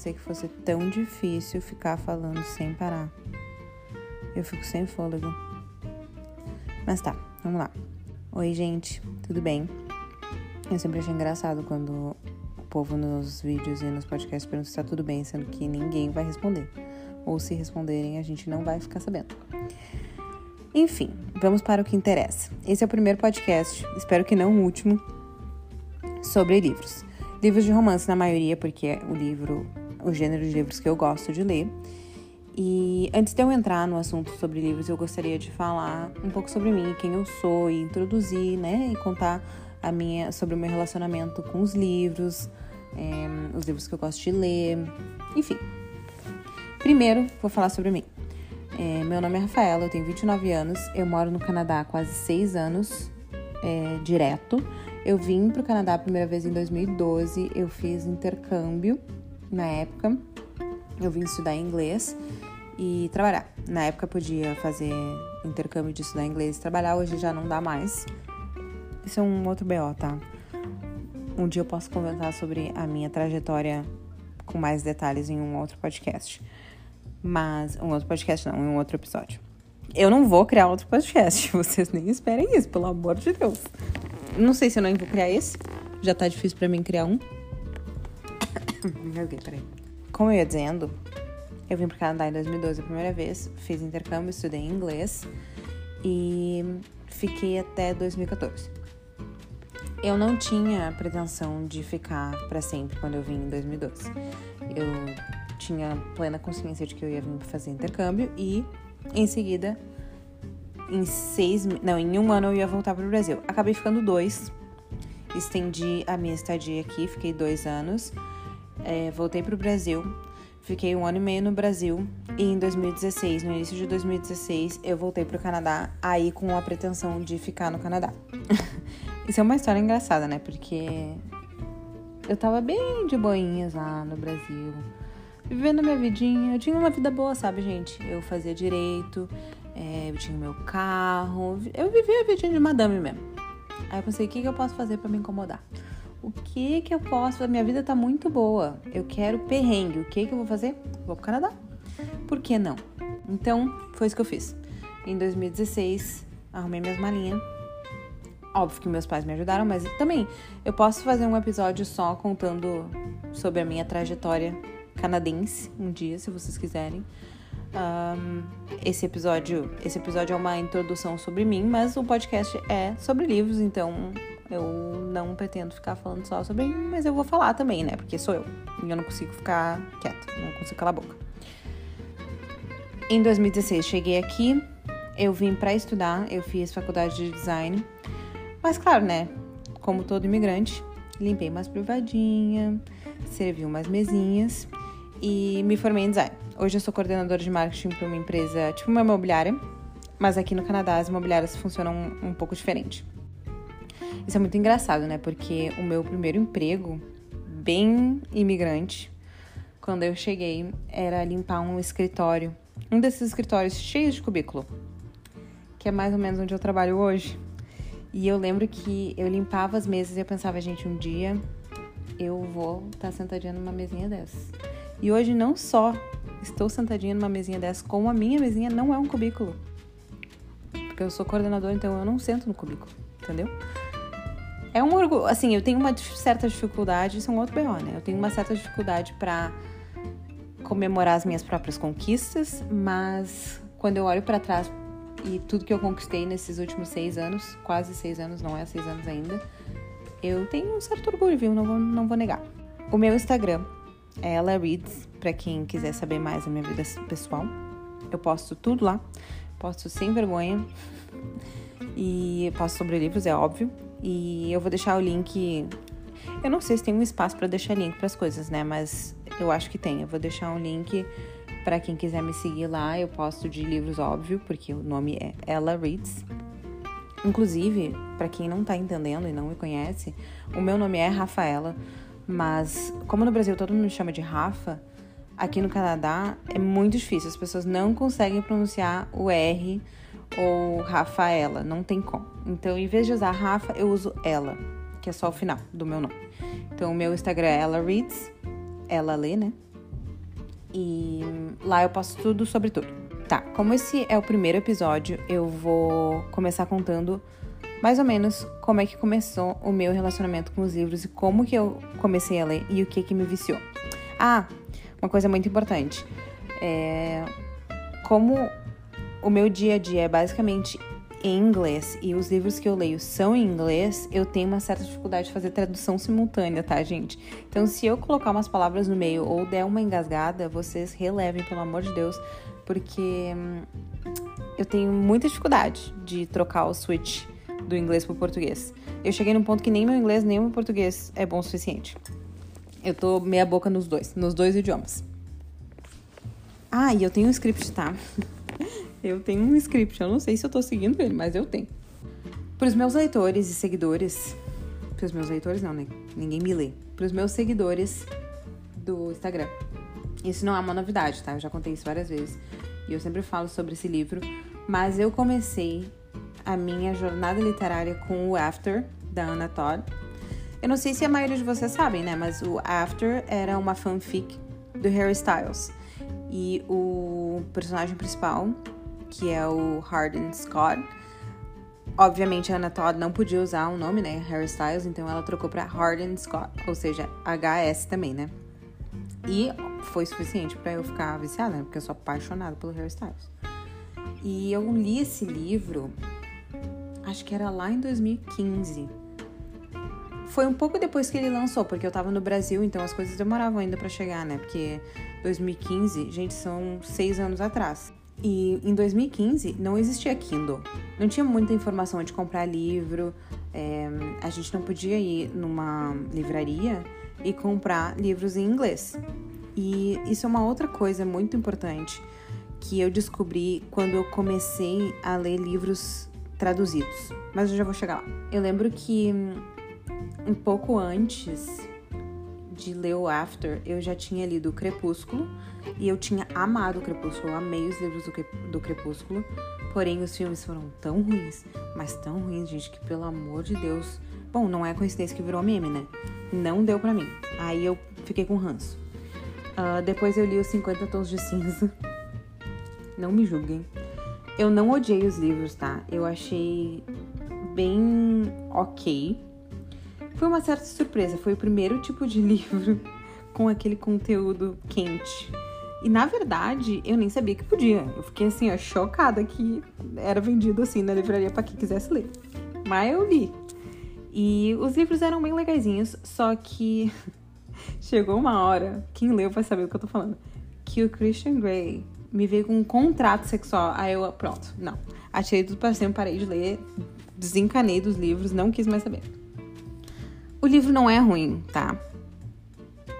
pensei que fosse tão difícil ficar falando sem parar. Eu fico sem fôlego. Mas tá, vamos lá. Oi, gente, tudo bem? Eu sempre achei engraçado quando o povo nos vídeos e nos podcasts pergunta se tá tudo bem, sendo que ninguém vai responder. Ou se responderem, a gente não vai ficar sabendo. Enfim, vamos para o que interessa. Esse é o primeiro podcast, espero que não o último, sobre livros. Livros de romance na maioria, porque o livro, o gênero de livros que eu gosto de ler. E antes de eu entrar no assunto sobre livros, eu gostaria de falar um pouco sobre mim, quem eu sou e introduzir, né, e contar a minha sobre o meu relacionamento com os livros, é, os livros que eu gosto de ler, enfim. Primeiro, vou falar sobre mim. É, meu nome é Rafaela, eu tenho 29 anos, eu moro no Canadá há quase 6 anos, é, direto. Eu vim para o Canadá a primeira vez em 2012, eu fiz intercâmbio na época, eu vim estudar inglês e trabalhar. Na época podia fazer intercâmbio de estudar inglês e trabalhar, hoje já não dá mais. Isso é um outro BO, tá? Um dia eu posso conversar sobre a minha trajetória com mais detalhes em um outro podcast. Mas. Um outro podcast, não, em um outro episódio. Eu não vou criar outro podcast. Vocês nem esperem isso, pelo amor de Deus. Não sei se eu não vou criar esse. Já tá difícil para mim criar um. Me peraí. Como eu ia dizendo, eu vim pro Canadá em 2012 a primeira vez, fiz intercâmbio, estudei inglês e fiquei até 2014. Eu não tinha pretensão de ficar para sempre quando eu vim em 2012. Eu tinha plena consciência de que eu ia vir fazer intercâmbio e em seguida, em seis, não, em um ano eu ia voltar para o Brasil. Acabei ficando dois, estendi a minha estadia aqui, fiquei dois anos, é, voltei para o Brasil, fiquei um ano e meio no Brasil e em 2016, no início de 2016, eu voltei para o Canadá, aí com a pretensão de ficar no Canadá. Isso é uma história engraçada, né? Porque eu tava bem de boinhas lá no Brasil vivendo minha vidinha. Eu tinha uma vida boa, sabe, gente? Eu fazia direito, é, eu tinha meu carro, eu vivia a vidinha de madame mesmo. Aí eu pensei, o que, que eu posso fazer para me incomodar? O que que eu posso? A minha vida tá muito boa. Eu quero perrengue. O que que eu vou fazer? Vou pro Canadá. Por que não? Então, foi isso que eu fiz. Em 2016, arrumei minhas malinhas. Óbvio que meus pais me ajudaram, mas também eu posso fazer um episódio só contando sobre a minha trajetória canadense um dia, se vocês quiserem. Um, esse episódio, esse episódio é uma introdução sobre mim, mas o podcast é sobre livros, então eu não pretendo ficar falando só sobre mim, mas eu vou falar também, né? Porque sou eu e eu não consigo ficar quieta, não consigo calar a boca. Em 2016 cheguei aqui, eu vim para estudar, eu fiz faculdade de design, mas claro, né? Como todo imigrante, limpei mais privadinha, servi umas mesinhas e me formei em design. Hoje eu sou coordenadora de marketing para uma empresa, tipo uma imobiliária, mas aqui no Canadá as imobiliárias funcionam um pouco diferente. Isso é muito engraçado, né? Porque o meu primeiro emprego, bem imigrante, quando eu cheguei, era limpar um escritório. Um desses escritórios cheios de cubículo, que é mais ou menos onde eu trabalho hoje. E eu lembro que eu limpava as mesas e eu pensava, gente, um dia eu vou estar tá sentadinha numa mesinha dessas. E hoje não só estou sentadinha numa mesinha dessa, como a minha mesinha não é um cubículo. Porque eu sou coordenadora, então eu não sento no cubículo, entendeu? É um orgulho, assim, eu tenho uma certa dificuldade, isso é um outro BO, né? Eu tenho uma certa dificuldade para comemorar as minhas próprias conquistas, mas quando eu olho para trás e tudo que eu conquistei nesses últimos seis anos, quase seis anos, não é seis anos ainda, eu tenho um certo orgulho, viu? Não vou, não vou negar. O meu Instagram é ela Reads, para quem quiser saber mais da minha vida pessoal. Eu posto tudo lá, posto sem vergonha. E posto sobre livros, é óbvio. E eu vou deixar o link. Eu não sei se tem um espaço para deixar link para as coisas, né? Mas eu acho que tem. Eu vou deixar um link para quem quiser me seguir lá. Eu posto de livros, óbvio, porque o nome é Ella Reads. Inclusive, para quem não tá entendendo e não me conhece, o meu nome é Rafaela. Mas, como no Brasil todo mundo me chama de Rafa, aqui no Canadá é muito difícil. As pessoas não conseguem pronunciar o R ou Rafaela, não tem como. Então, em vez de usar Rafa, eu uso ela, que é só o final do meu nome. Então, o meu Instagram é ela reads, ela lê, né? E lá eu posto tudo sobre tudo. Tá, como esse é o primeiro episódio, eu vou começar contando mais ou menos como é que começou o meu relacionamento com os livros e como que eu comecei a ler e o que que me viciou. Ah, uma coisa muito importante. É, como o meu dia a dia é basicamente em inglês e os livros que eu leio são em inglês, eu tenho uma certa dificuldade de fazer tradução simultânea, tá, gente? Então, se eu colocar umas palavras no meio ou der uma engasgada, vocês relevem, pelo amor de Deus, porque hum, eu tenho muita dificuldade de trocar o switch do inglês pro português. Eu cheguei num ponto que nem meu inglês nem meu português é bom o suficiente. Eu tô meia boca nos dois, nos dois idiomas. Ah, e eu tenho um script, tá? Eu tenho um script, eu não sei se eu tô seguindo ele, mas eu tenho. Para os meus leitores e seguidores, para os meus leitores não, né? Ninguém me lê. Para os meus seguidores do Instagram. Isso não é uma novidade, tá? Eu já contei isso várias vezes. E eu sempre falo sobre esse livro, mas eu comecei a minha jornada literária com o After da Anna Todd. Eu não sei se a maioria de vocês sabem, né? Mas o After era uma fanfic do Harry Styles. E o personagem principal que é o Harden Scott. Obviamente a Anna Todd não podia usar o nome, né, Harry Styles, então ela trocou para Harden Scott, ou seja, HS também, né? E foi suficiente para eu ficar viciada, né? Porque eu sou apaixonada pelo Harry Styles. E eu li esse livro, acho que era lá em 2015. Foi um pouco depois que ele lançou, porque eu tava no Brasil, então as coisas demoravam ainda para chegar, né? Porque 2015, gente, são seis anos atrás. E em 2015 não existia Kindle, não tinha muita informação de comprar livro, é, a gente não podia ir numa livraria e comprar livros em inglês. E isso é uma outra coisa muito importante que eu descobri quando eu comecei a ler livros traduzidos. Mas eu já vou chegar lá. Eu lembro que um pouco antes de ler o After, eu já tinha lido Crepúsculo e eu tinha amado o Crepúsculo, eu amei os livros do, do Crepúsculo. Porém, os filmes foram tão ruins, mas tão ruins, gente, que pelo amor de Deus. Bom, não é coincidência que virou meme, né? Não deu pra mim. Aí eu fiquei com ranço. Uh, depois eu li os 50 Tons de Cinza. Não me julguem. Eu não odiei os livros, tá? Eu achei bem ok. Foi uma certa surpresa. Foi o primeiro tipo de livro com aquele conteúdo quente. E na verdade, eu nem sabia que podia. Eu fiquei assim, ó, chocada que era vendido assim na livraria para quem quisesse ler. Mas eu li. E os livros eram bem legaisinhos, só que chegou uma hora, quem leu vai saber o que eu tô falando, que o Christian Grey me veio com um contrato sexual. Aí eu, pronto, não. Atirei tudo pra cima, parei de ler, desencanei dos livros, não quis mais saber. O livro não é ruim, tá?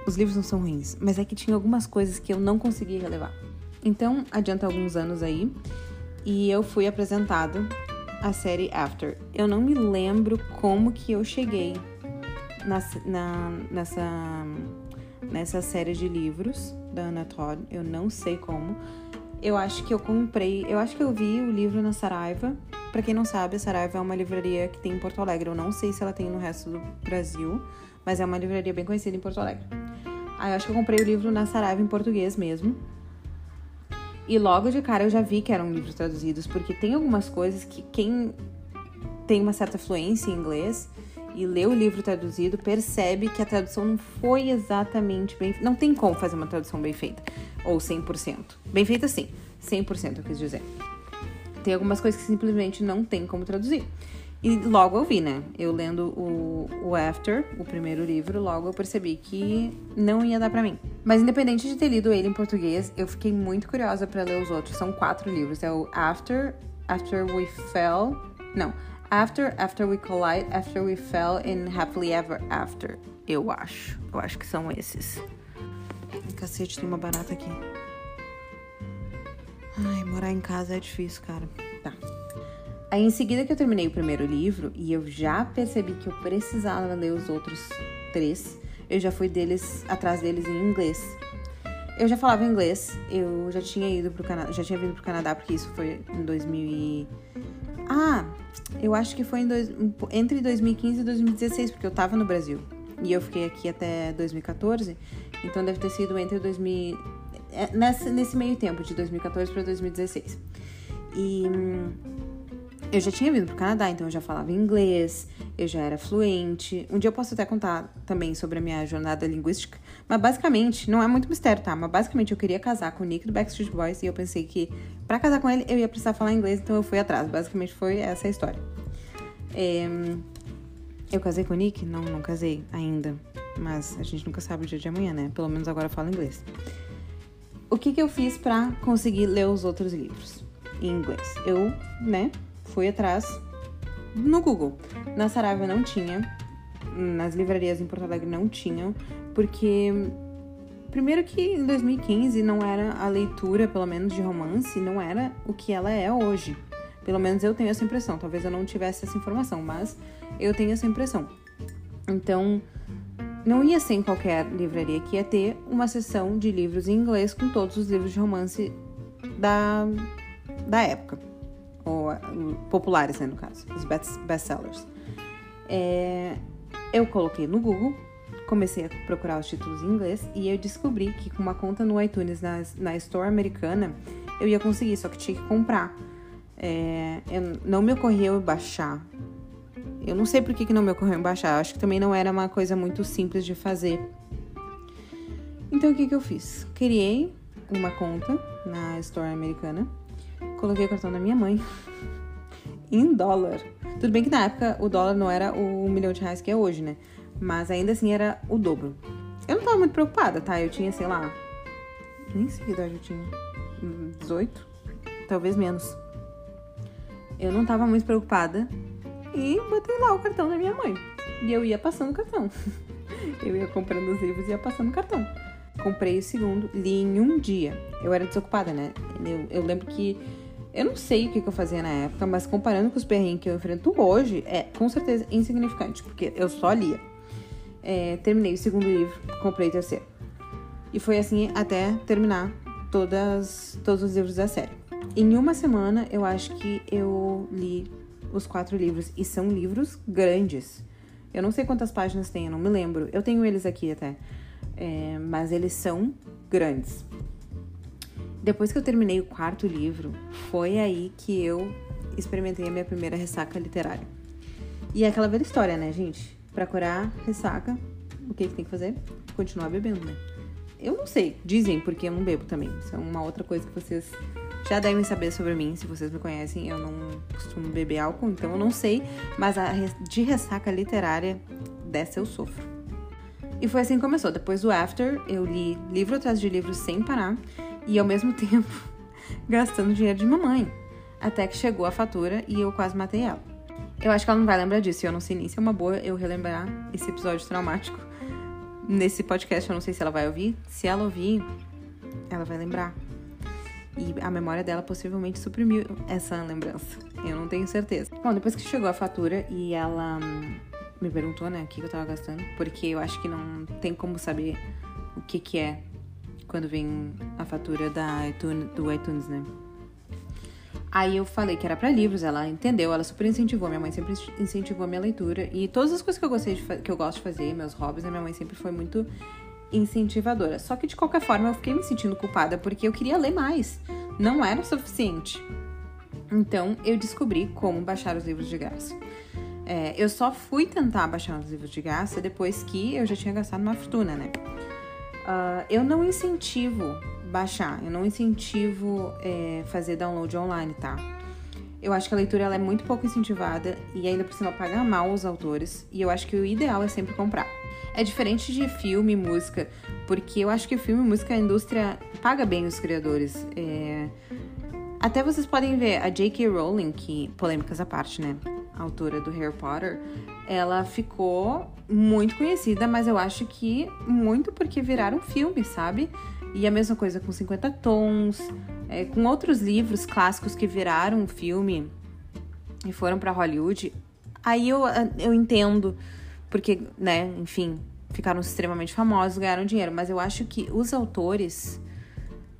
Os livros não são ruins, mas é que tinha algumas coisas que eu não conseguia relevar. Então, adianta alguns anos aí, e eu fui apresentada a série After. Eu não me lembro como que eu cheguei na, na, nessa, nessa série de livros da Anna Todd. Eu não sei como. Eu acho que eu comprei, eu acho que eu vi o livro na Saraiva. Para quem não sabe, a Saraiva é uma livraria que tem em Porto Alegre. Eu não sei se ela tem no resto do Brasil, mas é uma livraria bem conhecida em Porto Alegre. Aí eu acho que eu comprei o livro na Saraiva em português mesmo. E logo de cara eu já vi que eram livros traduzidos, porque tem algumas coisas que quem tem uma certa fluência em inglês e lê o livro traduzido percebe que a tradução não foi exatamente bem. Não tem como fazer uma tradução bem feita. Ou 100%. Bem feita sim. 100% eu quis dizer. Tem algumas coisas que simplesmente não tem como traduzir. E logo eu vi, né? Eu lendo o, o After, o primeiro livro, logo eu percebi que não ia dar para mim. Mas independente de ter lido ele em português, eu fiquei muito curiosa para ler os outros. São quatro livros. É o After, After We Fell. Não. After, After We Collide, After We Fell and Happily Ever After. Eu acho. Eu acho que são esses. Cacete, tem uma barata aqui. Ai, morar em casa é difícil, cara. Tá. Aí, em seguida que eu terminei o primeiro livro e eu já percebi que eu precisava ler os outros três, eu já fui deles atrás deles em inglês. Eu já falava inglês, eu já tinha ido pro Canadá, já tinha vindo pro Canadá porque isso foi em 2000 e... Ah, eu acho que foi dois, entre 2015 e 2016, porque eu tava no Brasil. E eu fiquei aqui até 2014, então deve ter sido entre 2000 é, nesse, nesse meio tempo, de 2014 para 2016. E hum, eu já tinha vindo pro Canadá, então eu já falava inglês, eu já era fluente. Um dia eu posso até contar também sobre a minha jornada linguística. Mas basicamente, não é muito mistério, tá? Mas basicamente eu queria casar com o Nick do Backstreet Boys e eu pensei que para casar com ele eu ia precisar falar inglês, então eu fui atrás. Basicamente foi essa a história. É, eu casei com o Nick? Não, não casei ainda. Mas a gente nunca sabe o dia de amanhã, né? Pelo menos agora eu falo inglês. O que, que eu fiz para conseguir ler os outros livros em inglês? Eu, né, fui atrás no Google. Na Saraiva não tinha, nas livrarias em Porto Alegre não tinham, porque primeiro que em 2015 não era a leitura, pelo menos de romance, não era o que ela é hoje. Pelo menos eu tenho essa impressão. Talvez eu não tivesse essa informação, mas eu tenho essa impressão. Então, não ia ser em qualquer livraria que ia ter uma seção de livros em inglês com todos os livros de romance da, da época ou populares, né, no caso, os best-sellers. É, eu coloquei no Google, comecei a procurar os títulos em inglês e eu descobri que com uma conta no iTunes na, na Store americana eu ia conseguir, só que tinha que comprar. É, eu, não me ocorreu baixar. Eu não sei por que, que não me ocorreu baixar, acho que também não era uma coisa muito simples de fazer. Então o que, que eu fiz? Criei uma conta na Store americana Coloquei o cartão da minha mãe em dólar. Tudo bem que na época o dólar não era o milhão de reais que é hoje, né? Mas ainda assim era o dobro. Eu não tava muito preocupada, tá? Eu tinha, sei lá. Nem sei que idade eu tinha. 18? Talvez menos. Eu não tava muito preocupada. E botei lá o cartão da minha mãe. E eu ia passando o cartão. eu ia comprando os livros e ia passando o cartão. Comprei o segundo, li em um dia. Eu era desocupada, né? Eu, eu lembro que. Eu não sei o que, eu fazia na época, mas comparando com os perrengues que eu enfrento hoje, é com certeza insignificante, porque eu só lia. É, terminei o segundo livro, comprei o terceiro. E foi assim até terminar todas, todos os livros da série. Em uma semana, eu acho que eu li os quatro livros, e são livros grandes. Eu não sei quantas páginas tem, eu não me lembro. Eu tenho eles aqui até é, mas eles são grandes. Depois que eu terminei o quarto livro, foi aí que eu experimentei a minha primeira ressaca literária. E é aquela velha história, né, gente? Pra curar ressaca, o que, que tem que fazer? Continuar bebendo, né? Eu não sei, dizem, porque eu não bebo também. Isso é uma outra coisa que vocês já devem saber sobre mim. Se vocês me conhecem, eu não costumo beber álcool, então eu não sei. Mas a, de ressaca literária, dessa eu sofro. E foi assim que começou. Depois do After, eu li livro atrás de livro sem parar e ao mesmo tempo gastando dinheiro de mamãe. Até que chegou a fatura e eu quase matei ela. Eu acho que ela não vai lembrar disso eu não sei nem se é uma boa eu relembrar esse episódio traumático nesse podcast. Eu não sei se ela vai ouvir. Se ela ouvir, ela vai lembrar. E a memória dela possivelmente suprimiu essa lembrança. Eu não tenho certeza. Bom, depois que chegou a fatura e ela hum, me perguntou, né, o que eu tava gastando, porque eu acho que não tem como saber o que que é quando vem a fatura da iTunes, do iTunes, né? Aí eu falei que era para livros, ela entendeu, ela super incentivou, minha mãe sempre incentivou a minha leitura e todas as coisas que eu gostei de que eu gosto de fazer, meus hobbies, a minha mãe sempre foi muito incentivadora. Só que de qualquer forma eu fiquei me sentindo culpada porque eu queria ler mais. Não era o suficiente. Então eu descobri como baixar os livros de graça. É, eu só fui tentar baixar os livros de graça depois que eu já tinha gastado uma fortuna, né? Uh, eu não incentivo baixar, eu não incentivo é, fazer download online, tá? Eu acho que a leitura ela é muito pouco incentivada e ainda por cima paga mal os autores, e eu acho que o ideal é sempre comprar. É diferente de filme e música, porque eu acho que filme e música a indústria paga bem os criadores. É... Até vocês podem ver a J.K. Rowling, que polêmicas à parte, né? autora do Harry Potter, ela ficou muito conhecida, mas eu acho que muito porque viraram filme, sabe? E a mesma coisa com 50 Tons, é, com outros livros clássicos que viraram filme e foram para Hollywood. Aí eu, eu entendo, porque, né, enfim, ficaram extremamente famosos, ganharam dinheiro, mas eu acho que os autores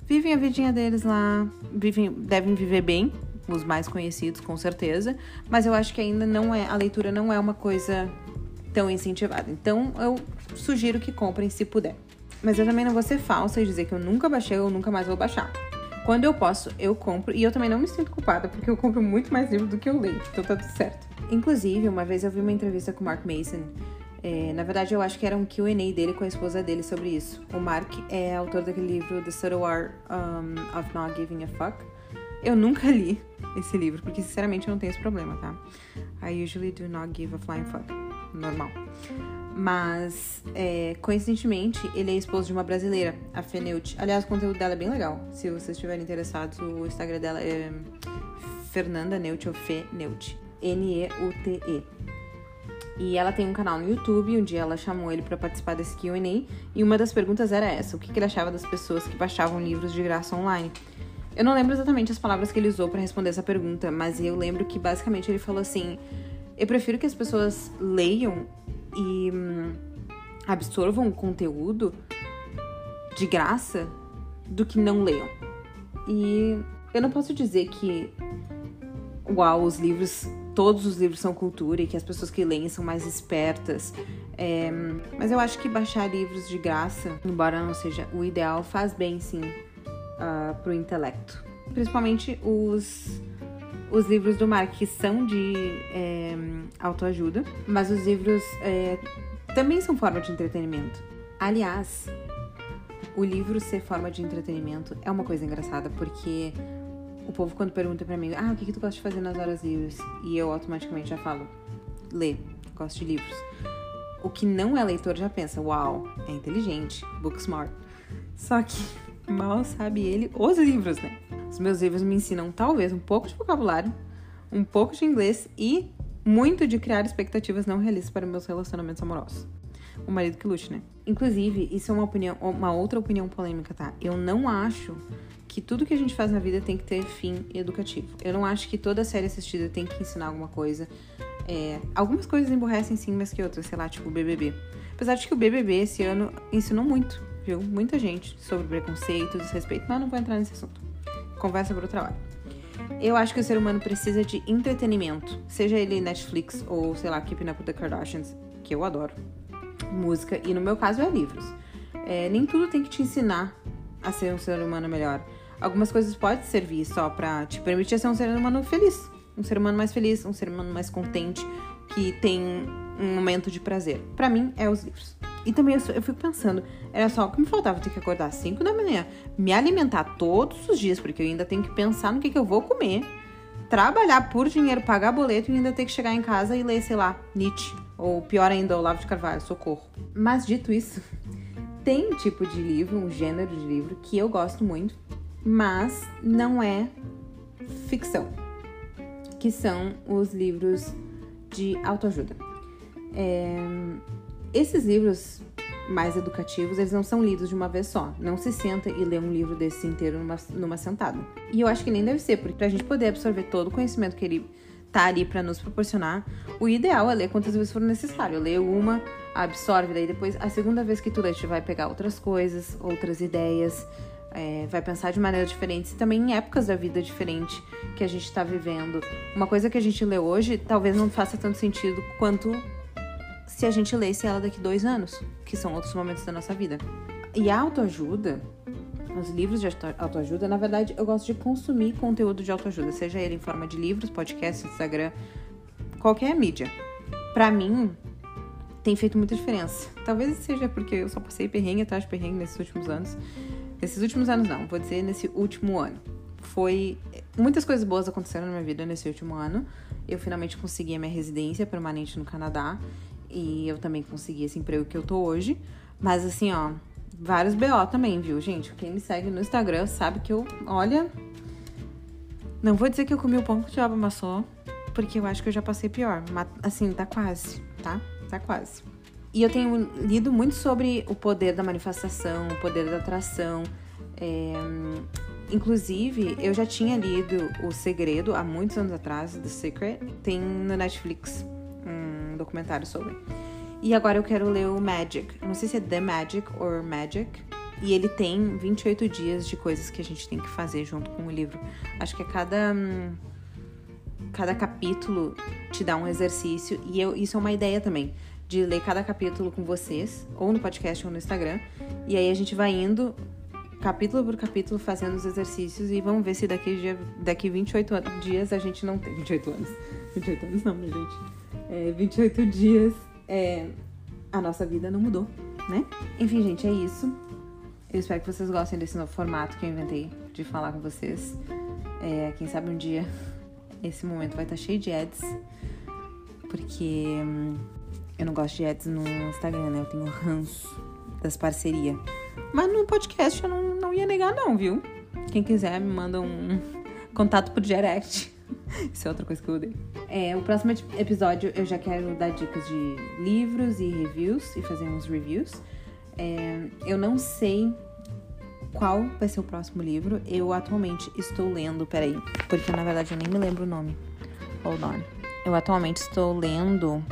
vivem a vidinha deles lá, vivem, devem viver bem, os mais conhecidos, com certeza, mas eu acho que ainda não é, a leitura não é uma coisa tão incentivada. Então eu sugiro que comprem se puder. Mas eu também não vou ser falsa e dizer que eu nunca baixei ou nunca mais vou baixar. Quando eu posso, eu compro. E eu também não me sinto culpada, porque eu compro muito mais livros do que eu leio. Então tá tudo certo. Inclusive, uma vez eu vi uma entrevista com o Mark Mason. É, na verdade, eu acho que era um QA dele com a esposa dele sobre isso. O Mark é autor daquele livro The Subtle Art um, of Not Giving a Fuck. Eu nunca li esse livro, porque sinceramente eu não tenho esse problema, tá? I usually do not give a flying fuck. Normal. Mas, é, coincidentemente, ele é esposo de uma brasileira, a Feneut. Aliás, o conteúdo dela é bem legal. Se vocês estiverem interessados, o Instagram dela é Fernanda Neut ou Fê Neut. N-E-U-T-E. E ela tem um canal no YouTube, um dia ela chamou ele para participar desse Q&A, e uma das perguntas era essa, o que ele achava das pessoas que baixavam livros de graça online. Eu não lembro exatamente as palavras que ele usou para responder essa pergunta, mas eu lembro que basicamente ele falou assim: eu prefiro que as pessoas leiam e hum, absorvam o conteúdo de graça do que não leiam. E eu não posso dizer que, uau, os livros, todos os livros são cultura e que as pessoas que leem são mais espertas. É, mas eu acho que baixar livros de graça, embora não seja o ideal, faz bem sim uh, pro intelecto. Principalmente os os livros do Mark que são de é, autoajuda, mas os livros é, também são forma de entretenimento. Aliás, o livro ser forma de entretenimento é uma coisa engraçada, porque o povo quando pergunta para mim, ah, o que, que tu gosta de fazer nas horas livres? E eu automaticamente já falo, ler, gosto de livros. O que não é leitor já pensa, uau, é inteligente, book smart. Só que mal sabe ele os livros, né? Os meus livros me ensinam talvez um pouco de vocabulário, um pouco de inglês e muito de criar expectativas não realistas para meus relacionamentos amorosos. O marido que lute, né? Inclusive, isso é uma opinião, uma outra opinião polêmica, tá? Eu não acho que tudo que a gente faz na vida tem que ter fim educativo. Eu não acho que toda série assistida tem que ensinar alguma coisa. É, algumas coisas emborrecem sim, mas que outras, sei lá, tipo o BBB. Apesar de que o BBB esse ano ensinou muito, viu? Muita gente sobre preconceito, desrespeito, mas não vou entrar nesse assunto conversa para o trabalho. Eu acho que o ser humano precisa de entretenimento, seja ele Netflix ou, sei lá, Keeping Up with the Kardashians, que eu adoro, música, e no meu caso é livros. É, nem tudo tem que te ensinar a ser um ser humano melhor. Algumas coisas podem servir só pra te permitir ser um ser humano feliz. Um ser humano mais feliz, um ser humano mais contente, que tem um momento de prazer. Para mim, é os livros. E também eu, eu, fico pensando, era só o que me faltava ter que acordar às 5 da manhã, me alimentar todos os dias, porque eu ainda tenho que pensar no que, que eu vou comer, trabalhar por dinheiro, pagar boleto e ainda ter que chegar em casa e ler, sei lá, Nietzsche. Ou pior ainda, Olavo de Carvalho, socorro. Mas dito isso, tem um tipo de livro, um gênero de livro que eu gosto muito, mas não é ficção. Que são os livros de autoajuda. É, esses livros mais educativos, eles não são lidos de uma vez só. Não se senta e lê um livro desse inteiro numa, numa sentada. E eu acho que nem deve ser, porque pra gente poder absorver todo o conhecimento que ele tá ali para nos proporcionar, o ideal é ler quantas vezes for necessário. Lê uma, absorve, daí depois, a segunda vez que tu lê, tu vai pegar outras coisas, outras ideias, é, vai pensar de maneira diferente e também em épocas da vida diferente que a gente está vivendo. Uma coisa que a gente lê hoje talvez não faça tanto sentido quanto se a gente lesse ela daqui dois anos, que são outros momentos da nossa vida. E a autoajuda, os livros de autoajuda, na verdade, eu gosto de consumir conteúdo de autoajuda, seja ele em forma de livros, podcast, Instagram, qualquer mídia. Para mim, tem feito muita diferença. Talvez seja porque eu só passei perrengue atrás de perrengue nesses últimos anos. Nesses últimos anos, não, vou dizer nesse último ano. Foi. Muitas coisas boas aconteceram na minha vida nesse último ano. Eu finalmente consegui a minha residência permanente no Canadá e eu também consegui esse emprego que eu tô hoje. Mas assim, ó, vários BO também, viu, gente? Quem me segue no Instagram sabe que eu, olha. Não vou dizer que eu comi o pão que o diabo amassou, porque eu acho que eu já passei pior. Mas, assim, tá quase, tá? Tá quase. E eu tenho lido muito sobre o poder da manifestação, o poder da atração. É... Inclusive, eu já tinha lido O Segredo há muitos anos atrás, The Secret. Tem no Netflix documentário sobre. E agora eu quero ler o Magic. Não sei se é The Magic ou Magic. E ele tem 28 dias de coisas que a gente tem que fazer junto com o livro. Acho que a cada. Cada capítulo te dá um exercício. E eu, isso é uma ideia também. de ler cada capítulo com vocês, ou no podcast ou no Instagram. E aí a gente vai indo capítulo por capítulo fazendo os exercícios e vamos ver se daqui, dia, daqui 28 dias a gente não tem. 28 anos. 28 anos não, gente. É, 28 dias é, a nossa vida não mudou, né? Enfim, gente, é isso. Eu espero que vocês gostem desse novo formato que eu inventei de falar com vocês. É, quem sabe um dia esse momento vai estar cheio de ads, porque hum, eu não gosto de ads no Instagram, né? Eu tenho ranço das parcerias. Mas no podcast eu não, não ia negar, não, viu? Quem quiser me manda um contato por direct. Isso é outra coisa que eu odeio. É, o próximo episódio eu já quero dar dicas de livros e reviews e fazer uns reviews. É, eu não sei qual vai ser o próximo livro. Eu atualmente estou lendo, peraí, porque na verdade eu nem me lembro o nome. Hold on. Eu atualmente estou lendo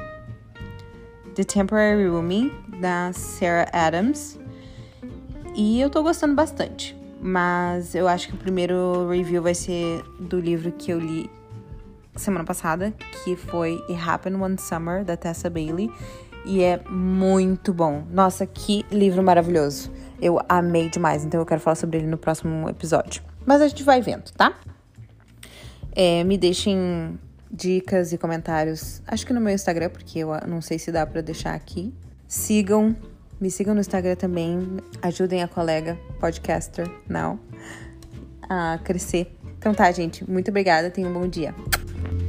The Temporary Rooming, da Sarah Adams. E eu tô gostando bastante. Mas eu acho que o primeiro review vai ser do livro que eu li semana passada, que foi It Happened One Summer, da Tessa Bailey. E é muito bom. Nossa, que livro maravilhoso. Eu amei demais, então eu quero falar sobre ele no próximo episódio. Mas a gente vai vendo, tá? É, me deixem dicas e comentários, acho que no meu Instagram, porque eu não sei se dá para deixar aqui. Sigam, me sigam no Instagram também, ajudem a colega podcaster now a crescer. Então tá, gente, muito obrigada, tenham um bom dia. Thank you.